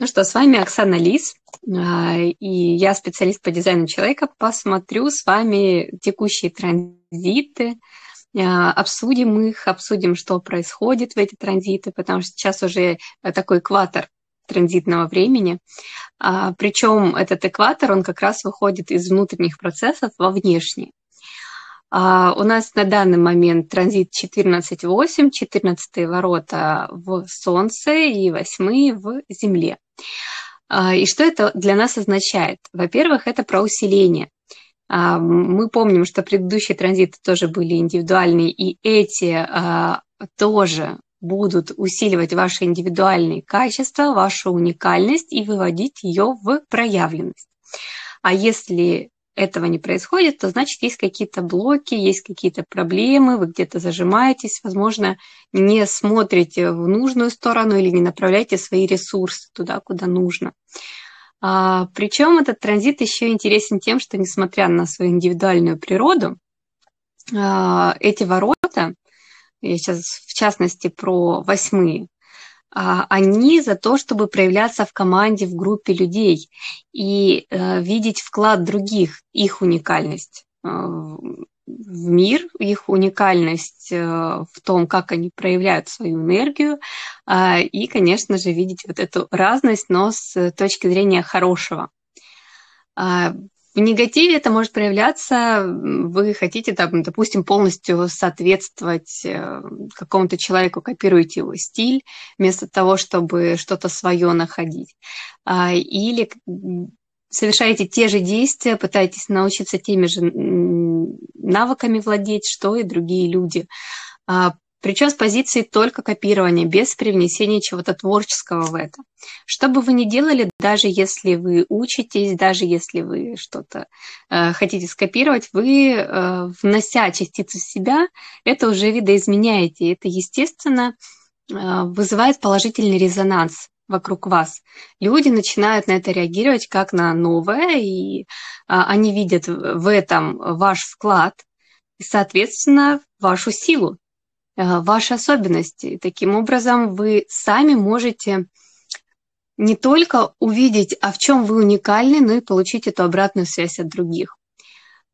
Ну что, с вами Оксана Лис, а, и я специалист по дизайну человека. Посмотрю с вами текущие транзиты, а, обсудим их, обсудим, что происходит в эти транзиты, потому что сейчас уже такой экватор транзитного времени. А, Причем этот экватор, он как раз выходит из внутренних процессов во внешние. Uh, у нас на данный момент транзит 14.8, 14 ворота в Солнце и 8 в Земле. Uh, и что это для нас означает? Во-первых, это про усиление. Uh, мы помним, что предыдущие транзиты тоже были индивидуальные, и эти тоже будут усиливать ваши индивидуальные качества, вашу уникальность и выводить ее в проявленность. А если этого не происходит, то значит есть какие-то блоки, есть какие-то проблемы, вы где-то зажимаетесь, возможно, не смотрите в нужную сторону или не направляете свои ресурсы туда, куда нужно. А, причем этот транзит еще интересен тем, что несмотря на свою индивидуальную природу, а, эти ворота, я сейчас в частности про восьмые, они за то, чтобы проявляться в команде, в группе людей и э, видеть вклад других, их уникальность э, в мир, их уникальность э, в том, как они проявляют свою энергию, а, и, конечно же, видеть вот эту разность, но с точки зрения хорошего. А, в негативе это может проявляться, вы хотите, допустим, полностью соответствовать э, какому-то человеку, копируете его стиль, вместо того, чтобы что-то свое находить. А, или совершаете те же действия, пытаетесь научиться теми же навыками владеть, что и другие люди. А, причем с позиции только копирования, без привнесения чего-то творческого в это. Что бы вы ни делали, даже если вы учитесь, даже если вы что-то э, хотите скопировать, вы, э, внося частицу себя, это уже видоизменяете. Это, естественно, э, вызывает положительный резонанс вокруг вас. Люди начинают на это реагировать как на новое, и э, они видят в этом ваш вклад, и, соответственно, вашу силу. Э, ваши особенности. Таким образом, вы сами можете не только увидеть, а в чем вы уникальны, но и получить эту обратную связь от других.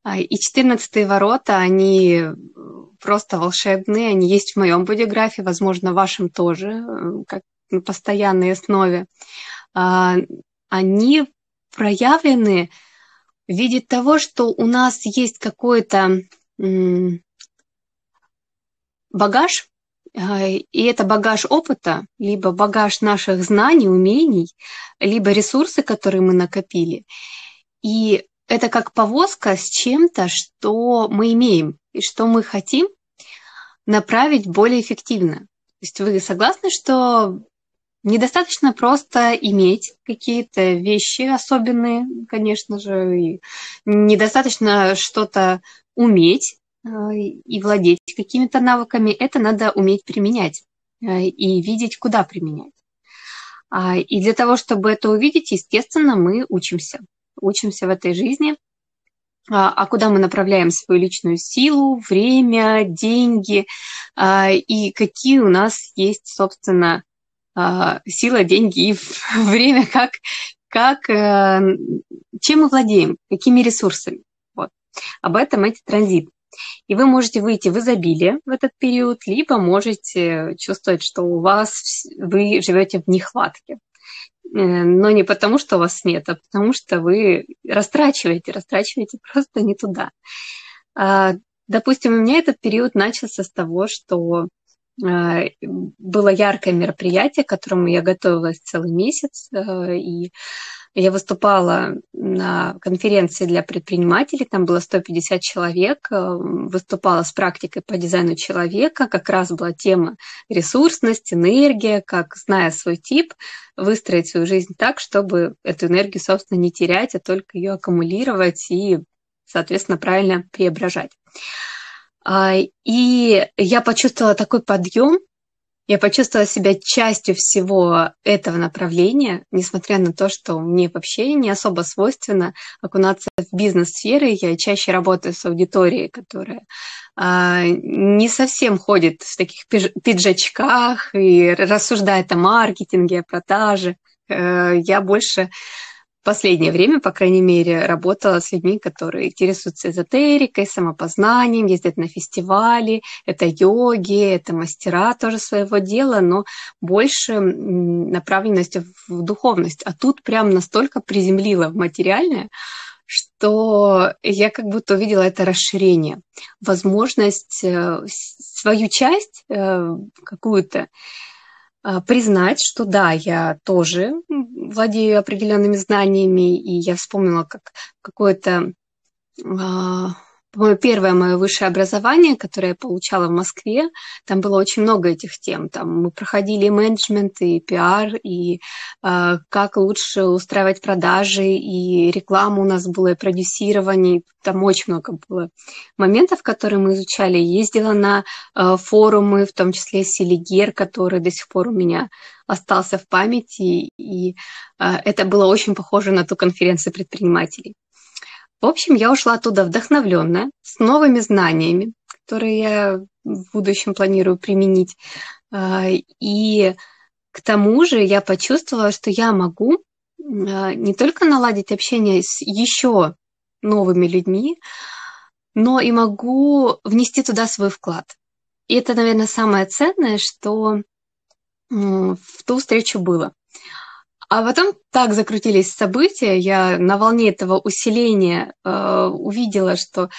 А, и 14 ворота, они э, просто волшебные, они есть в моем бодиграфе, возможно, в вашем тоже, э, как на постоянной основе. А, они проявлены в виде того, что у нас есть какой-то багаж, э, и это багаж опыта, либо багаж наших знаний, умений, либо ресурсы, которые мы накопили. И это как повозка с чем-то, что мы имеем и что мы хотим направить более эффективно. То есть вы согласны, что недостаточно просто иметь какие-то вещи особенные, конечно же, и недостаточно что-то уметь, а, и владеть какими-то навыками, это надо уметь применять а, и видеть, куда применять. А, и для того, чтобы это увидеть, естественно, мы учимся. Учимся в этой жизни. А куда мы направляем свою личную силу, время, деньги, и какие у нас есть, собственно, сила, деньги и время, как, как, э, чем мы владеем, какими ресурсами. Вот. Об этом эти транзиты. И вы можете выйти в изобилие в этот период, либо можете чувствовать, что у вас вы живете в нехватке. Э, но не потому, что у вас нет, а потому что вы растрачиваете, растрачиваете просто не туда. А, допустим, у меня этот период начался с того, что э, было яркое мероприятие, к которому я готовилась целый месяц, э, и я выступала на конференции для предпринимателей, там было 150 человек, э, выступала с практикой по дизайну человека, как раз была тема ресурсность, энергия, как, зная свой тип, выстроить свою жизнь так, чтобы эту энергию, собственно, не терять, а только ее аккумулировать и, соответственно, правильно преображать. А, и я почувствовала такой подъем, я почувствовала себя частью всего этого направления, несмотря на то, что мне вообще не особо свойственно окунаться в бизнес-сферы. Я чаще работаю с аудиторией, которая а, не совсем ходит в таких пиджачках и рассуждает о маркетинге, о продаже. Я больше последнее время, по крайней мере, работала с людьми, которые интересуются эзотерикой, самопознанием, ездят на фестивали, это йоги, это мастера тоже своего дела, но больше направленность в духовность. А тут прям настолько приземлила в материальное, что я как будто увидела это расширение, возможность э, свою часть э, какую-то признать, что да, я тоже владею определенными знаниями, и я вспомнила, как какое-то а, первое мое высшее образование, которое я получала в Москве, там было очень много этих тем. Там мы проходили менеджмент и пиар, и э, как лучше устраивать продажи, и рекламу у нас было, и продюсирование. Там очень много было моментов, которые мы изучали. Ездила на э, форумы, в том числе Селигер, который до сих пор у меня остался в памяти, и э, это было очень похоже на ту конференцию предпринимателей. В общем, я ушла оттуда вдохновленная, с новыми знаниями, которые я в будущем планирую применить. А, и к тому же я почувствовала, что я могу а, не только наладить общение с еще новыми людьми, но и могу внести туда свой вклад. И это, наверное, самое ценное, что в ту встречу было. А потом так закрутились события, я на волне этого усиления э, увидела, что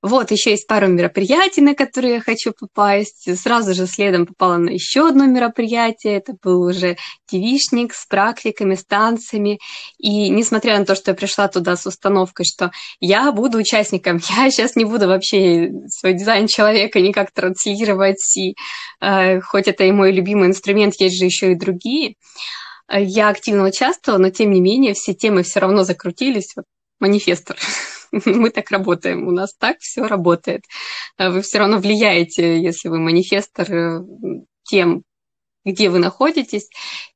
вот еще есть пару мероприятий, на которые я хочу попасть. Сразу же следом попала на еще одно мероприятие. Это был уже девишник с практиками, с танцами. И несмотря на то, что я пришла туда с установкой, что я буду участником, я сейчас не буду вообще свой дизайн человека никак транслировать, и э, хоть это и мой любимый инструмент, есть же еще и другие. Я активно участвовала, но тем не менее все темы все равно закрутились. Вот, манифестор. Мы так работаем, у нас так все работает. А вы все равно влияете, если вы манифестор, э, тем, где вы находитесь.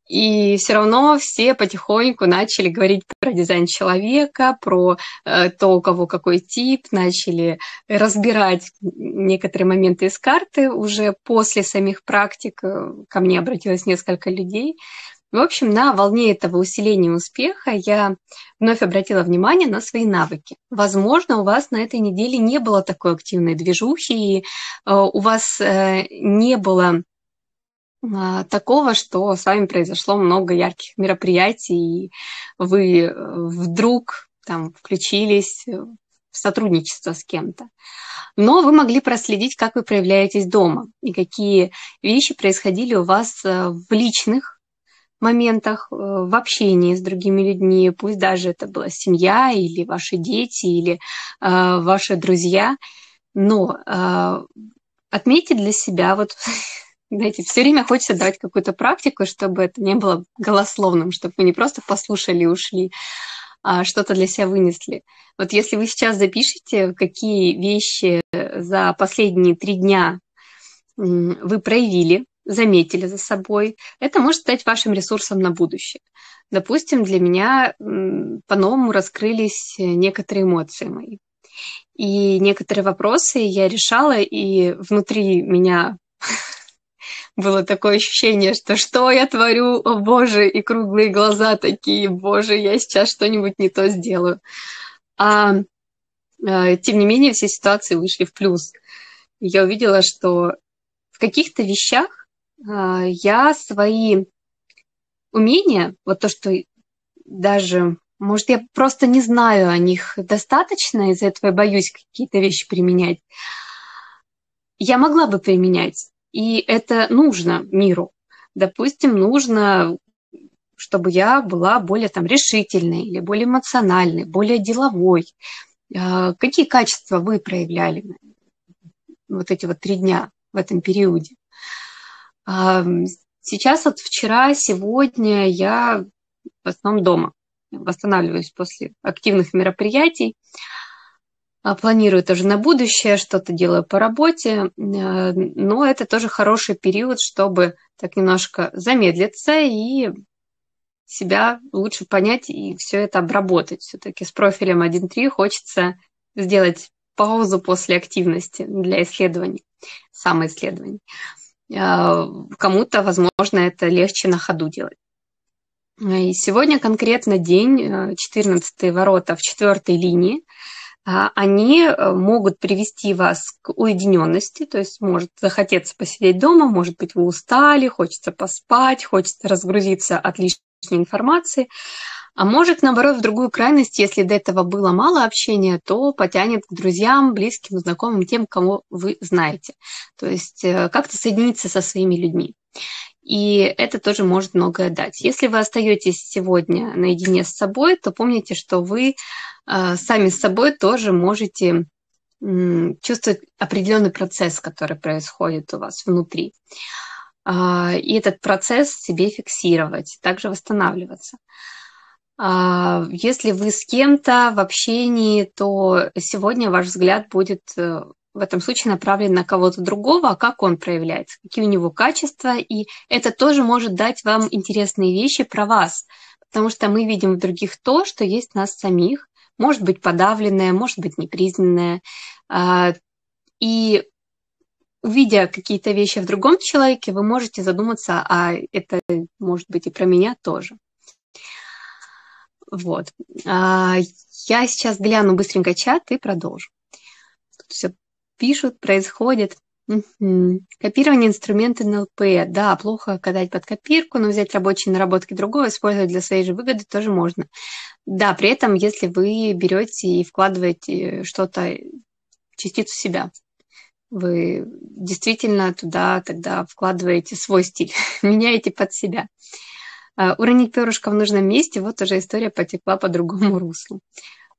И все равно все потихоньку начали говорить про дизайн человека, про э, то, у кого какой тип, начали разбирать некоторые моменты из карты. Уже после самих практик э, ко мне обратилось несколько людей, в общем, на волне этого усиления успеха я вновь обратила внимание на свои навыки. Возможно, у вас на этой неделе не было такой активной движухи, и э, у вас э, не было э, такого, что с вами произошло много ярких мероприятий, и вы э, вдруг там включились в сотрудничество с кем-то. Но вы могли проследить, как вы проявляетесь дома и какие вещи происходили у вас в личных моментах э, в общении с другими людьми, пусть даже это была семья или ваши дети или э, ваши друзья, но э, отметьте для себя вот знаете, все время хочется давать какую-то практику, чтобы это не было голословным, чтобы вы не просто послушали и ушли, а что-то для себя вынесли. Вот если вы сейчас запишете, какие вещи за последние три дня вы проявили, заметили за собой. Это может стать вашим ресурсом на будущее. Допустим, для меня по-новому раскрылись некоторые эмоции мои. И некоторые вопросы я решала, и внутри меня было такое ощущение, что что я творю, о боже, и круглые глаза такие, боже, я сейчас что-нибудь не то сделаю. А, а тем не менее, все ситуации вышли в плюс. Я увидела, что в каких-то вещах я свои умения, вот то, что даже, может, я просто не знаю о них достаточно, из-за этого я боюсь какие-то вещи применять, я могла бы применять. И это нужно миру. Допустим, нужно, чтобы я была более там решительной или более эмоциональной, более деловой. А, какие качества вы проявляли вот эти вот три дня в этом периоде? Сейчас вот вчера, сегодня я в основном дома. Восстанавливаюсь после активных мероприятий. А, планирую тоже на будущее, что-то делаю по работе. Э, но это тоже хороший период, чтобы так немножко замедлиться и себя лучше понять и все это обработать. Все-таки с профилем 1.3 хочется сделать паузу после активности для исследований, самоисследований. А, кому-то, возможно, это легче на ходу делать. И сегодня конкретно день, 14 ворота в четвертой линии, а, они э, могут привести вас к уединенности, то есть может захотеться посидеть дома, может быть, вы устали, хочется поспать, хочется разгрузиться от лишней информации, а может, наоборот, в другую крайность, если до этого было мало общения, то потянет к друзьям, близким, знакомым, тем, кого вы знаете. То есть э, как-то соединиться со своими людьми. И это тоже может многое дать. Если вы остаетесь сегодня наедине с собой, то помните, что вы э, сами с собой тоже можете чувствовать определенный процесс, который происходит у вас внутри. А, и этот процесс себе фиксировать, также восстанавливаться. А, если вы с кем-то в общении, то сегодня ваш взгляд будет э, в этом случае направлен на кого-то другого, а как он проявляется, какие у него качества, и это тоже может дать вам интересные вещи про вас, потому что мы видим в других то, что есть в нас самих, может быть подавленное, может быть непризнанное, а, и увидя какие-то вещи в другом человеке, вы можете задуматься, а это может быть и про меня тоже. Вот. А, я сейчас гляну быстренько чат и продолжу. все пишут, происходит. Угу. Копирование инструмента НЛП. Да, плохо катать под копирку, но взять рабочие наработки другого, использовать для своей же выгоды тоже можно. Да, при этом, если вы берете и вкладываете что-то, частицу себя, вы действительно туда тогда вкладываете свой стиль, меняете под себя. А, уронить перышко в нужном месте, вот уже история потекла по другому руслу.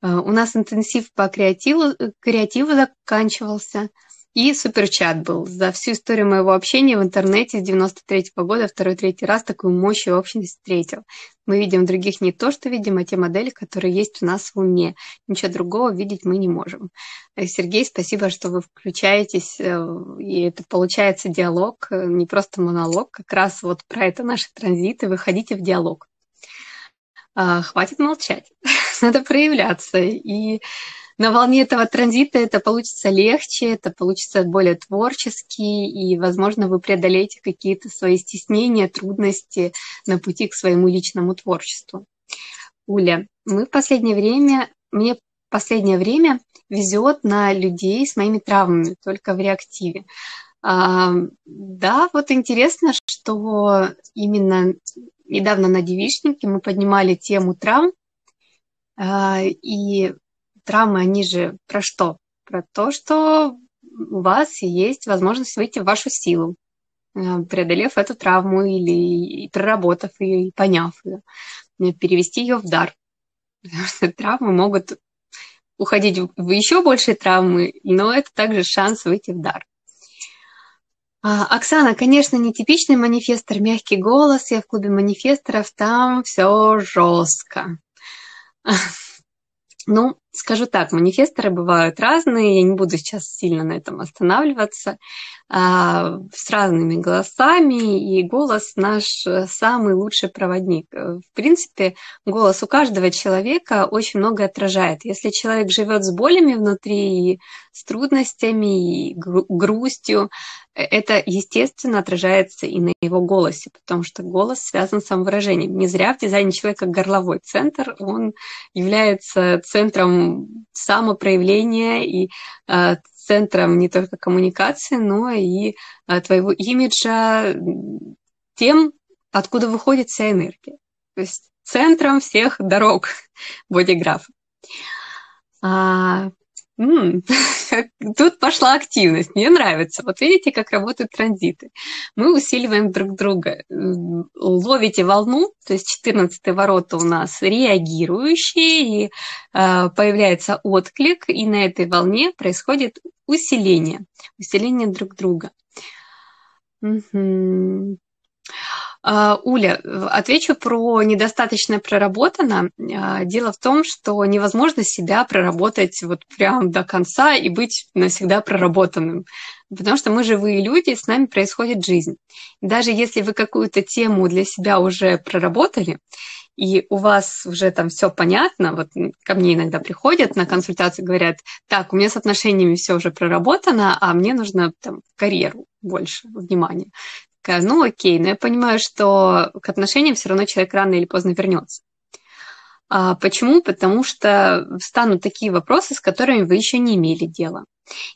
А, у нас интенсив по креативу, креативу заканчивался, и суперчат был. За всю историю моего общения в интернете с 93 -го года второй-третий раз такую мощь и общность встретил. Мы видим других не то, что видим, а те модели, которые есть у нас в уме. Ничего другого видеть мы не можем. Э, Сергей, спасибо, что вы включаетесь, э, и это получается диалог, э, не просто монолог. Как раз вот про это наши транзиты. Выходите в диалог. А, хватит молчать. Надо проявляться. И на волне этого транзита это получится легче, это получится более творчески, и, возможно, вы преодолеете какие-то свои стеснения, трудности на пути к своему личному творчеству. Уля, мы в последнее время, мне в последнее время везет на людей с моими травмами, только в реактиве. А, да, вот интересно, что именно недавно на девичнике мы поднимали тему травм, а, и травмы, они же про что? Про то, что у вас есть возможность выйти в вашу силу, а, преодолев эту травму или проработав ее и поняв ее, э, перевести ее в дар. Потому что травмы могут уходить в еще большие травмы, но это также шанс выйти в дар. А, Оксана, конечно, нетипичный манифестор, мягкий голос. Я в клубе манифесторов, там все жестко. Ну, скажу так, манифесторы бывают разные, я не буду сейчас сильно на этом останавливаться, а, с разными голосами, и голос наш самый лучший проводник. В принципе, голос у каждого человека очень много отражает. Если человек живет с болями внутри, с трудностями, и грустью, это, естественно, отражается и на его голосе, потому что голос связан с самовыражением. Не зря в дизайне человека горловой центр, он является центром самопроявления и э, центром не только коммуникации, но и э, твоего имиджа, тем, откуда выходит вся энергия. То есть центром всех дорог бодиграфа. А, Тут пошла активность, мне нравится. Вот видите, как работают транзиты. Мы усиливаем друг друга. Ловите волну, то есть 14 ворота у нас реагирующие, и э, появляется отклик, и на этой волне происходит усиление, усиление друг друга. А, Уля, отвечу про недостаточно проработано. А, дело в том, что невозможно себя проработать вот прям до конца и быть навсегда проработанным. Потому что мы живые люди, с нами происходит жизнь. Даже если вы какую-то тему для себя уже проработали, и у вас уже там все понятно, вот ко мне иногда приходят на консультацию, говорят, так, у меня с отношениями все уже проработано, а мне нужно там карьеру больше внимания ну окей, но я понимаю, что к отношениям все равно человек рано или поздно вернется. А почему? Потому что встанут такие вопросы, с которыми вы еще не имели дела.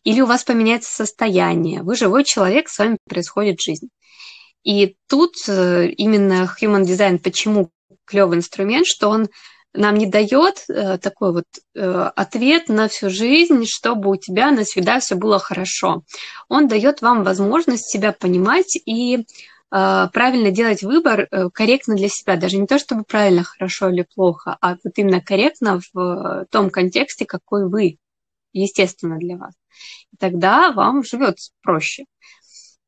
Или у вас поменяется состояние. Вы живой человек, с вами происходит жизнь. И тут э, именно Human Design, почему клевый инструмент, что он нам не дает э, такой вот э, ответ на всю жизнь, чтобы у тебя навсегда все было хорошо. Он дает вам возможность себя понимать и а, правильно делать выбор э, корректно для себя, даже не то чтобы правильно, хорошо или плохо, а вот именно корректно в э, том контексте, какой вы, естественно, для вас. И тогда вам живется проще.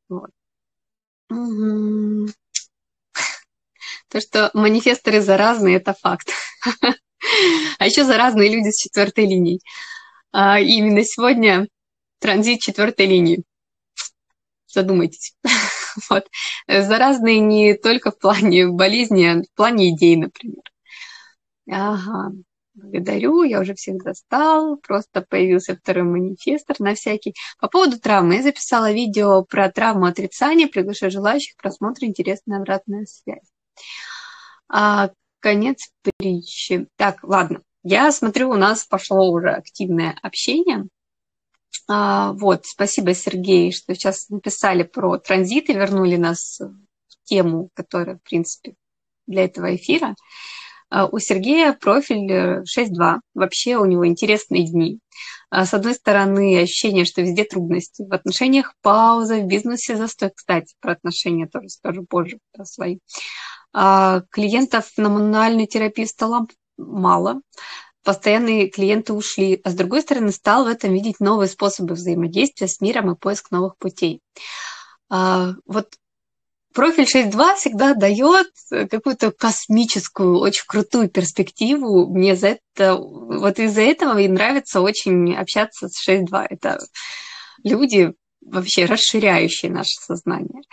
Вот. То, что манифесторы заразные, это факт. А еще заразные люди с четвертой линией. А именно сегодня транзит четвертой линии. Задумайтесь. Вот. Заразные не только в плане болезни, а в плане идей, например. Ага, благодарю, я уже всех достал, просто появился второй манифестор на всякий. По поводу травмы, я записала видео про травму отрицания, приглашаю желающих просмотра, интересная обратная связь. А, конец притчи. Так, ладно, я смотрю, у нас пошло уже активное общение. А, вот, спасибо, Сергей, что сейчас написали про транзиты, вернули нас в тему, которая, в принципе, для этого эфира. А, у Сергея профиль 6.2. Вообще у него интересные дни. А, с одной стороны, ощущение, что везде трудности. В отношениях пауза, в бизнесе застой. Кстати, про отношения тоже скажу позже, про свои. Клиентов на мануальную терапию стало мало постоянные клиенты ушли, а с другой стороны стал в этом видеть новые способы взаимодействия с миром и поиск новых путей. А, вот профиль 6.2 всегда дает какую-то космическую, очень крутую перспективу. Мне за это, вот из-за этого и нравится очень общаться с 6.2. Это люди вообще расширяющие наше сознание.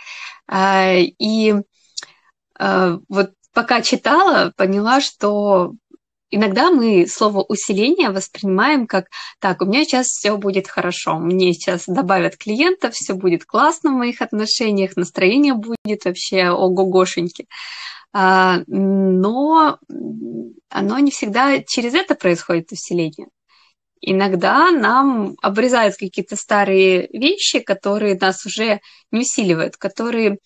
А, и а, вот пока читала, поняла, что Иногда мы слово усиление воспринимаем как так, у меня сейчас все будет хорошо, мне сейчас добавят клиентов, все будет классно в моих отношениях, настроение будет вообще ого-гошеньки. А, но оно не всегда через это происходит усиление. Иногда нам обрезают какие-то старые вещи, которые нас уже не усиливают, которые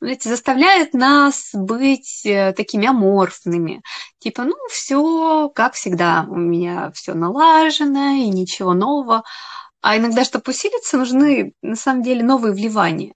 знаете, заставляет нас быть э, такими аморфными. Типа, ну, все как всегда, у меня все налажено и ничего нового. А иногда, чтобы усилиться, нужны на самом деле новые вливания.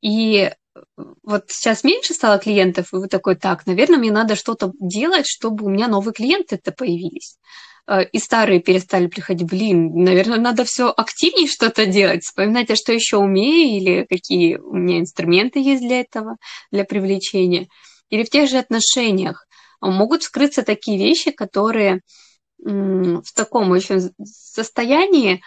И э, вот сейчас меньше стало клиентов, и вы такой, так, наверное, мне надо что-то делать, чтобы у меня новые клиенты-то появились. Э, и старые перестали приходить, блин, наверное, надо все активнее что-то делать, вспоминать, а что еще умею, или какие у меня инструменты есть для этого, для привлечения. Или в тех же отношениях могут скрыться такие вещи, которые в таком очень состоянии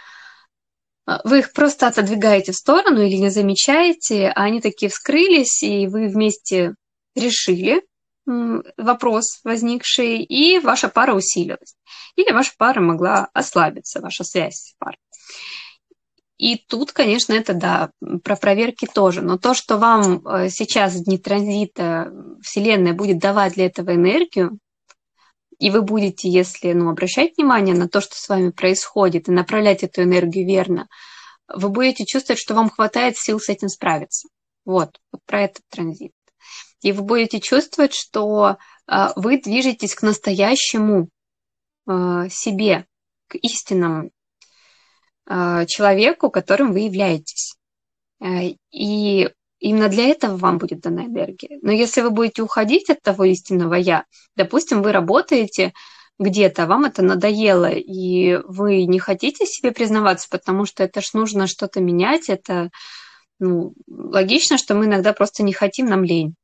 э, вы их просто отодвигаете в сторону или не замечаете, а они такие вскрылись, и вы вместе решили, вопрос возникший, и ваша пара усилилась. Или ваша пара могла ослабиться, ваша связь с парой. И тут, конечно, это да, про проверки тоже. Но то, что вам э, сейчас в дни транзита Вселенная будет давать для этого энергию, и вы будете, если ну, обращать внимание на то, что с вами происходит, и направлять эту энергию верно, вы будете чувствовать, что вам хватает сил с этим справиться. Вот, вот про этот транзит и вы будете чувствовать, что а, вы движетесь к настоящему а, себе, к истинному а, человеку, которым вы являетесь. И именно для этого вам будет дана энергия. Но если вы будете уходить от того истинного я, допустим, вы работаете где-то, вам это надоело, и вы не хотите себе признаваться, потому что это ж нужно что-то менять, это ну, логично, что мы иногда просто не хотим, нам лень.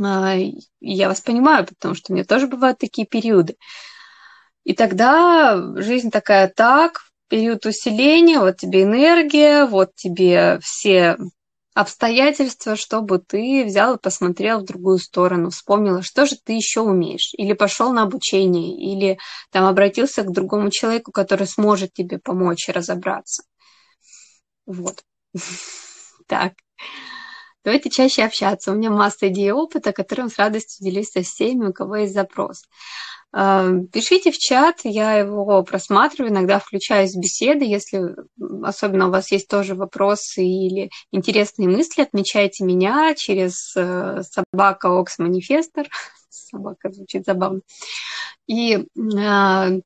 А, я вас понимаю, потому что у меня тоже бывают такие периоды. И тогда жизнь такая, так, период усиления, вот тебе энергия, вот тебе все обстоятельства, чтобы ты взял и посмотрел в другую сторону, вспомнила, что же ты еще умеешь, или пошел на обучение, или там обратился к другому человеку, который сможет тебе помочь разобраться. Вот. Так. Давайте чаще общаться. У меня масса идей и опыта, которым с радостью делюсь со всеми, у кого есть запрос. А, пишите в чат, я его просматриваю, иногда включаюсь в беседы, если особенно у вас есть тоже вопросы или интересные мысли, отмечайте меня через э, собака Окс Манифестор. Собака звучит забавно. И э,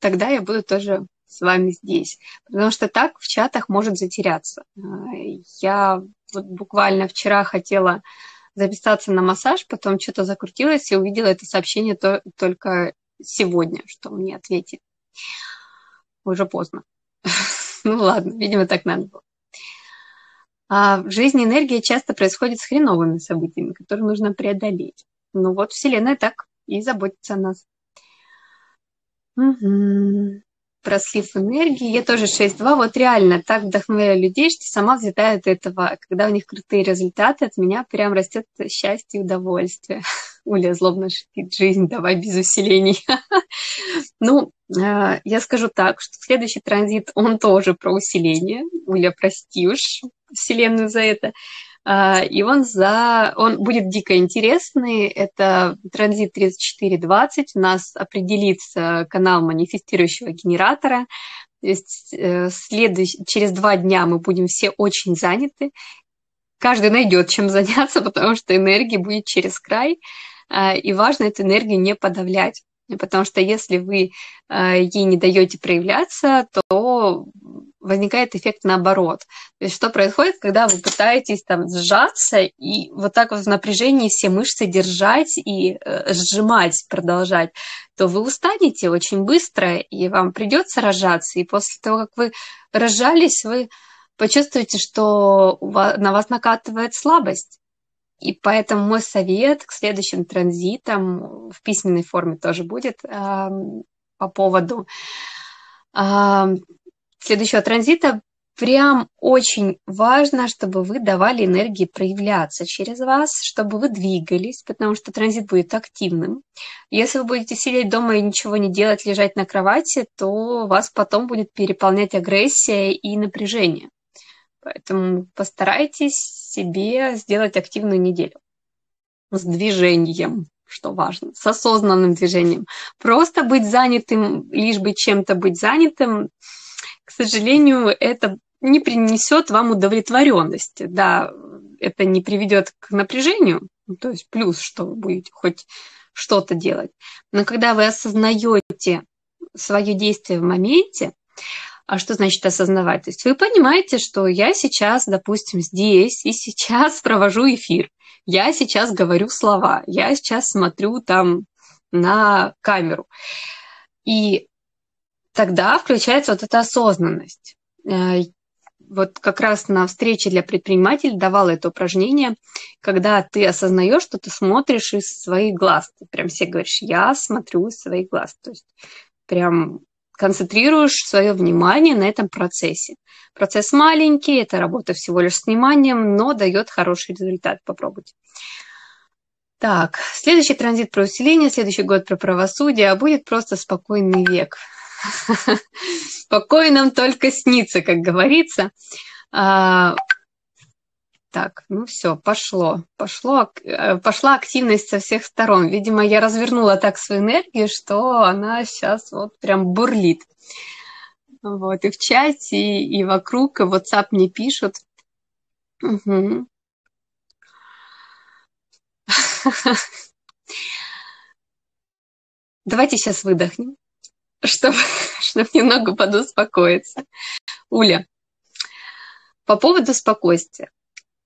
тогда я буду тоже с вами здесь. Потому что так в чатах может затеряться. Я вот буквально вчера хотела записаться на массаж, потом что-то закрутилось и увидела это сообщение то, только сегодня, что мне ответили. Уже поздно. ну ладно, видимо, так надо было. А в жизни энергия часто происходит с хреновыми событиями, которые нужно преодолеть. Ну вот Вселенная так и заботится о нас. Про слив энергии. Я тоже 6.2. Вот реально так вдохновляю людей, что сама взлетаю от этого. Когда у них крутые результаты, от меня прям растет счастье и удовольствие. Уля злобно шипит, жизнь давай без усилений. ну, э, я скажу так, что следующий транзит, он тоже про усиление. Уля, прости уж Вселенную за это. А, и он, за, он будет дико интересный. Это транзит 3420. У нас определится канал манифестирующего генератора. То есть э, следующий, через два дня мы будем все очень заняты. Каждый найдет чем заняться, потому что энергии будет через край. А, и важно эту энергию не подавлять. Потому что если вы э, ей не даете проявляться, то возникает эффект наоборот. То есть что происходит, когда вы пытаетесь там сжаться и вот так вот в напряжении все мышцы держать и э, сжимать, продолжать, то вы устанете очень быстро, и вам придется рожаться. И после того, как вы рожались, вы почувствуете, что на вас накатывает слабость. И поэтому мой совет к следующим транзитам в письменной форме тоже будет э, по поводу следующего транзита. Прям очень важно, чтобы вы давали энергии проявляться через вас, чтобы вы двигались, потому что транзит будет активным. Если вы будете сидеть дома и ничего не делать, лежать на кровати, то вас потом будет переполнять агрессия и напряжение. Поэтому постарайтесь себе сделать активную неделю с движением, что важно, с осознанным движением. Просто быть занятым, лишь бы чем-то быть занятым, к сожалению, это не принесет вам удовлетворенности. Да, это не приведет к напряжению, ну, то есть плюс, что вы будете хоть что-то делать. Но когда вы осознаете свое действие в моменте, а что значит осознавать? То есть вы понимаете, что я сейчас, допустим, здесь и сейчас провожу эфир. Я сейчас говорю слова, я сейчас смотрю там на камеру. И тогда включается вот эта осознанность. Э, вот как раз на встрече для предпринимателей давала это упражнение, когда ты осознаешь, что ты смотришь из своих глаз. Ты прям все говоришь, я смотрю из своих глаз. То есть прям концентрируешь свое внимание на этом процессе. Процесс маленький, это работа всего лишь с вниманием, но дает хороший результат. Попробуйте. Так, следующий транзит про усиление, следующий год про правосудие, а будет просто спокойный век. Покой нам только снится, как говорится. А, так, ну все, пошло. пошло. Э, пошла активность со всех сторон. Видимо, я развернула так свою энергию, что она сейчас вот прям бурлит. Вот, и в чате, и, и вокруг, и в WhatsApp мне пишут. Угу. Давайте сейчас выдохнем, чтобы, чтобы немного подуспокоиться. Уля, по поводу спокойствия.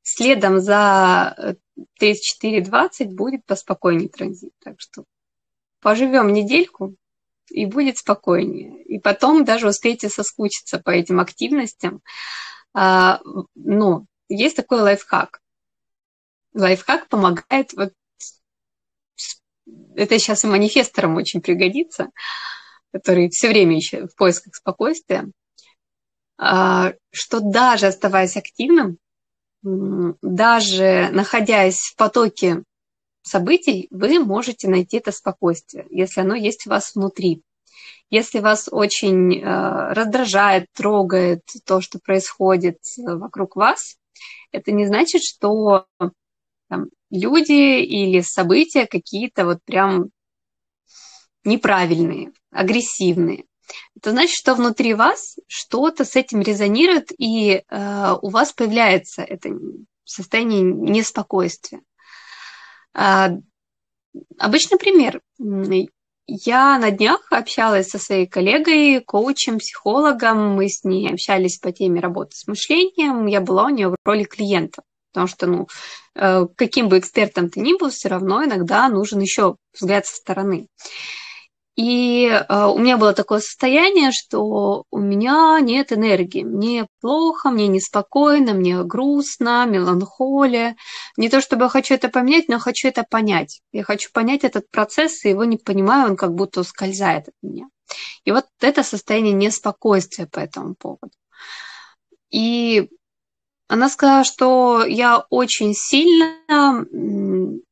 Следом за 34-20 э, будет поспокойнее транзит. Так что поживем недельку, и будет спокойнее. И потом даже успеете соскучиться по этим активностям. А, но есть такой лайфхак. Лайфхак помогает, вот, это сейчас и манифесторам очень пригодится, который все время еще в поисках спокойствия, а, что даже оставаясь активным, даже находясь в потоке событий, вы можете найти это спокойствие, если оно есть у вас внутри. Если вас очень э, раздражает, трогает то, что происходит вокруг вас, это не значит, что там, люди или события какие-то вот прям неправильные, агрессивные. Это значит, что внутри вас что-то с этим резонирует, и э, у вас появляется это состояние неспокойствия. Э, обычный пример. Я на днях общалась со своей коллегой, коучем, психологом. Мы с ней общались по теме работы с мышлением. Я была у нее в роли клиента. Потому что, ну, э, каким бы экспертом ты ни был, все равно иногда нужен еще взгляд со стороны. И э, у меня было такое состояние, что у меня нет энергии. Мне плохо, мне неспокойно, мне грустно, меланхолия. Не то чтобы я хочу это поменять, но хочу это понять. Я хочу понять этот процесс, и его не понимаю, он как будто ускользает от меня. И вот это состояние неспокойствия по этому поводу. И она сказала, что я очень сильно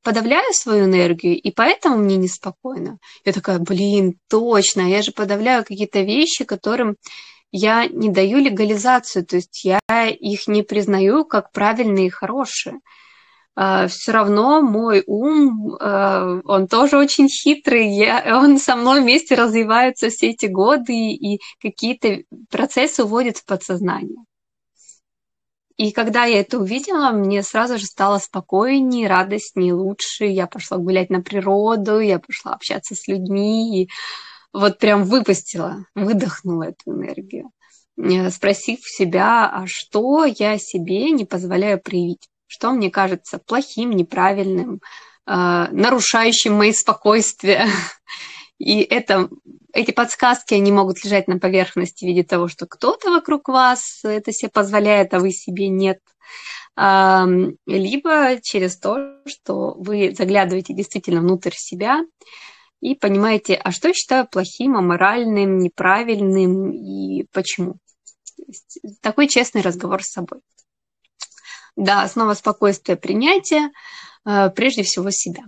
подавляю свою энергию, и поэтому мне неспокойно. Я такая, блин, точно, я же подавляю какие-то вещи, которым я не даю легализацию, то есть я их не признаю как правильные и хорошие. А, Все равно мой ум, а, он тоже очень хитрый, я, он со мной вместе развивается все эти годы, и какие-то процессы уводит в подсознание. И когда я это увидела, мне сразу же стало спокойнее, радостнее, лучше. Я пошла гулять на природу, я пошла общаться с людьми. И вот прям выпустила, выдохнула эту энергию, э, спросив себя, а что я себе не позволяю проявить? Что мне кажется плохим, неправильным, э, нарушающим мои спокойствия. И это, эти подсказки, они могут лежать на поверхности в виде того, что кто-то вокруг вас это себе позволяет, а вы себе нет. Либо через то, что вы заглядываете действительно внутрь себя и понимаете, а что я считаю плохим, аморальным, неправильным и почему. Такой честный разговор с собой. Да, основа спокойствия принятия, э, прежде всего себя.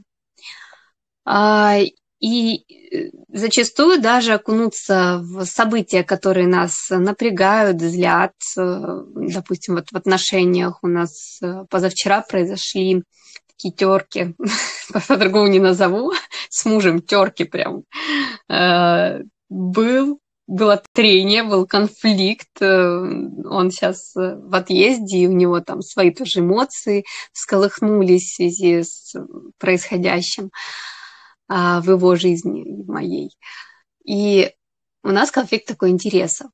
И э, зачастую даже окунуться в события, которые нас напрягают, злят. Э, допустим, вот в отношениях у нас э, позавчера произошли такие терки, по-другому не назову, с мужем терки прям. Был было трение, был конфликт, он сейчас в отъезде, и у него там свои тоже эмоции всколыхнулись в связи с происходящим. А, в его жизни, в моей. И у нас конфликт такой интересов.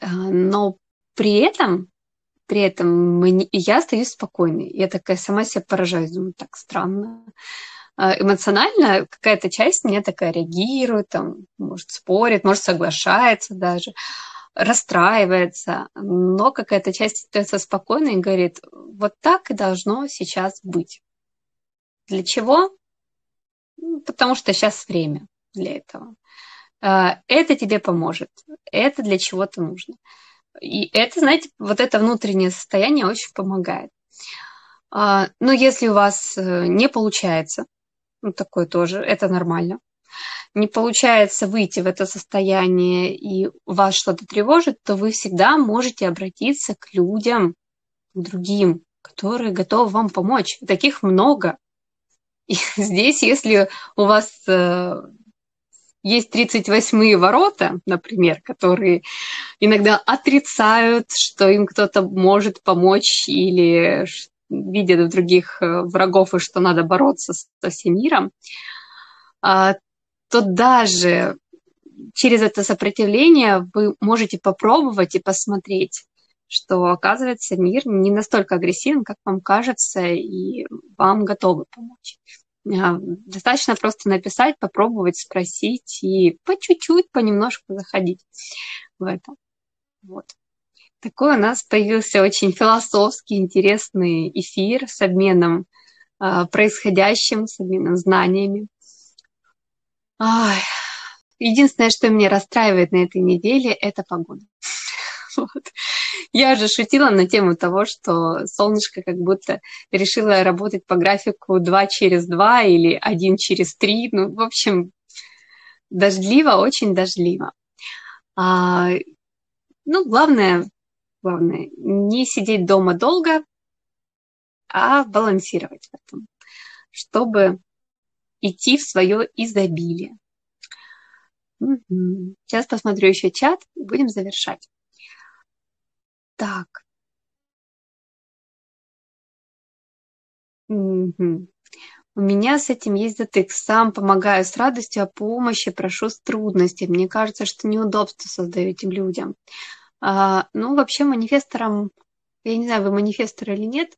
А, но при этом, при этом мы, я остаюсь спокойной. Я такая сама себя поражаюсь, думаю, так странно. А, эмоционально какая-то часть меня такая реагирует, там, может, спорит, может, соглашается даже, расстраивается, но какая-то часть остается спокойной и говорит, вот так и должно сейчас быть. Для чего? Потому что сейчас время для этого. А, это тебе поможет, это для чего-то нужно. И это, знаете, вот это внутреннее состояние очень помогает. А, но если у вас э, не получается, ну, такое тоже, это нормально, не получается выйти в это состояние и вас что-то тревожит, то вы всегда можете обратиться к людям, к другим, которые готовы вам помочь. Таких много. И здесь, если у вас э, есть 38-е ворота, например, которые иногда отрицают, что им кто-то может помочь или видят в других э, врагов и что надо бороться со всем миром, а, то даже через это сопротивление вы можете попробовать и посмотреть, что, оказывается, мир не настолько агрессивен, как вам кажется, и вам готовы помочь. А, достаточно просто написать, попробовать, спросить и по чуть-чуть, понемножку заходить в это. Вот. Такой у нас появился очень философский, интересный эфир с обменом э, происходящим, с обменом знаниями. Ой. Единственное, что меня расстраивает на этой неделе, это погода. Вот. Я же шутила на тему того, что солнышко как будто решило работать по графику 2 через 2 или 1 через 3. Ну, в общем, дождливо, очень дождливо. А, ну, главное, главное, не сидеть дома долго, а балансировать в этом. чтобы идти в свое изобилие. Сейчас посмотрю еще чат и будем завершать. Так. Угу. У меня с этим есть затык. Сам помогаю с радостью, а помощи прошу с трудностями. Мне кажется, что неудобство создаю этим людям. А, ну, вообще манифесторам, я не знаю, вы манифестор или нет,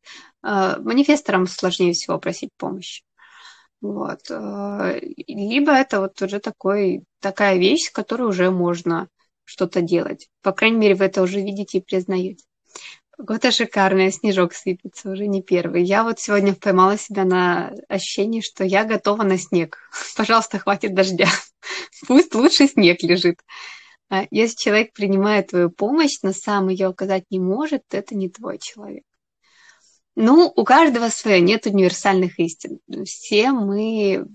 а, манифесторам сложнее всего просить помощи. Вот. А, либо это вот уже такой, такая вещь, с которой уже можно что-то делать. По крайней мере, вы это уже видите и признаете. Погода шикарная, снежок сыпется, уже не первый. Я вот сегодня поймала себя на ощущении, что я готова на снег. Пожалуйста, хватит дождя. Пусть лучше снег лежит. А если человек принимает твою помощь, но сам ее оказать не может, это не твой человек. Ну, у каждого свое, нет универсальных истин. Все мы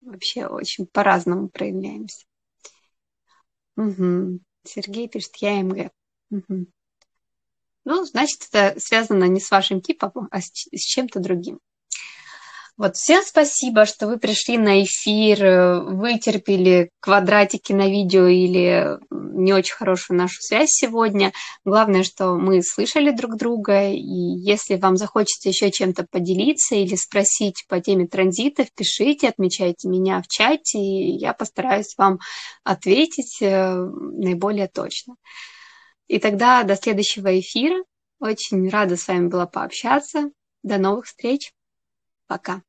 вообще очень по-разному проявляемся. Угу. Сергей пишет, я МГ. Угу. Ну, значит, это связано не с вашим типом, а с, с чем-то другим. Вот, всем спасибо, что вы пришли на эфир, э, вытерпели квадратики на видео или не очень хорошую нашу связь сегодня. Главное, что мы слышали друг друга, и если вам захочется еще чем-то поделиться или спросить по теме транзитов, пишите, отмечайте меня в чате, и я постараюсь вам ответить э, наиболее точно. И тогда до следующего эфира. Очень рада с вами была пообщаться. До новых встреч. Пока.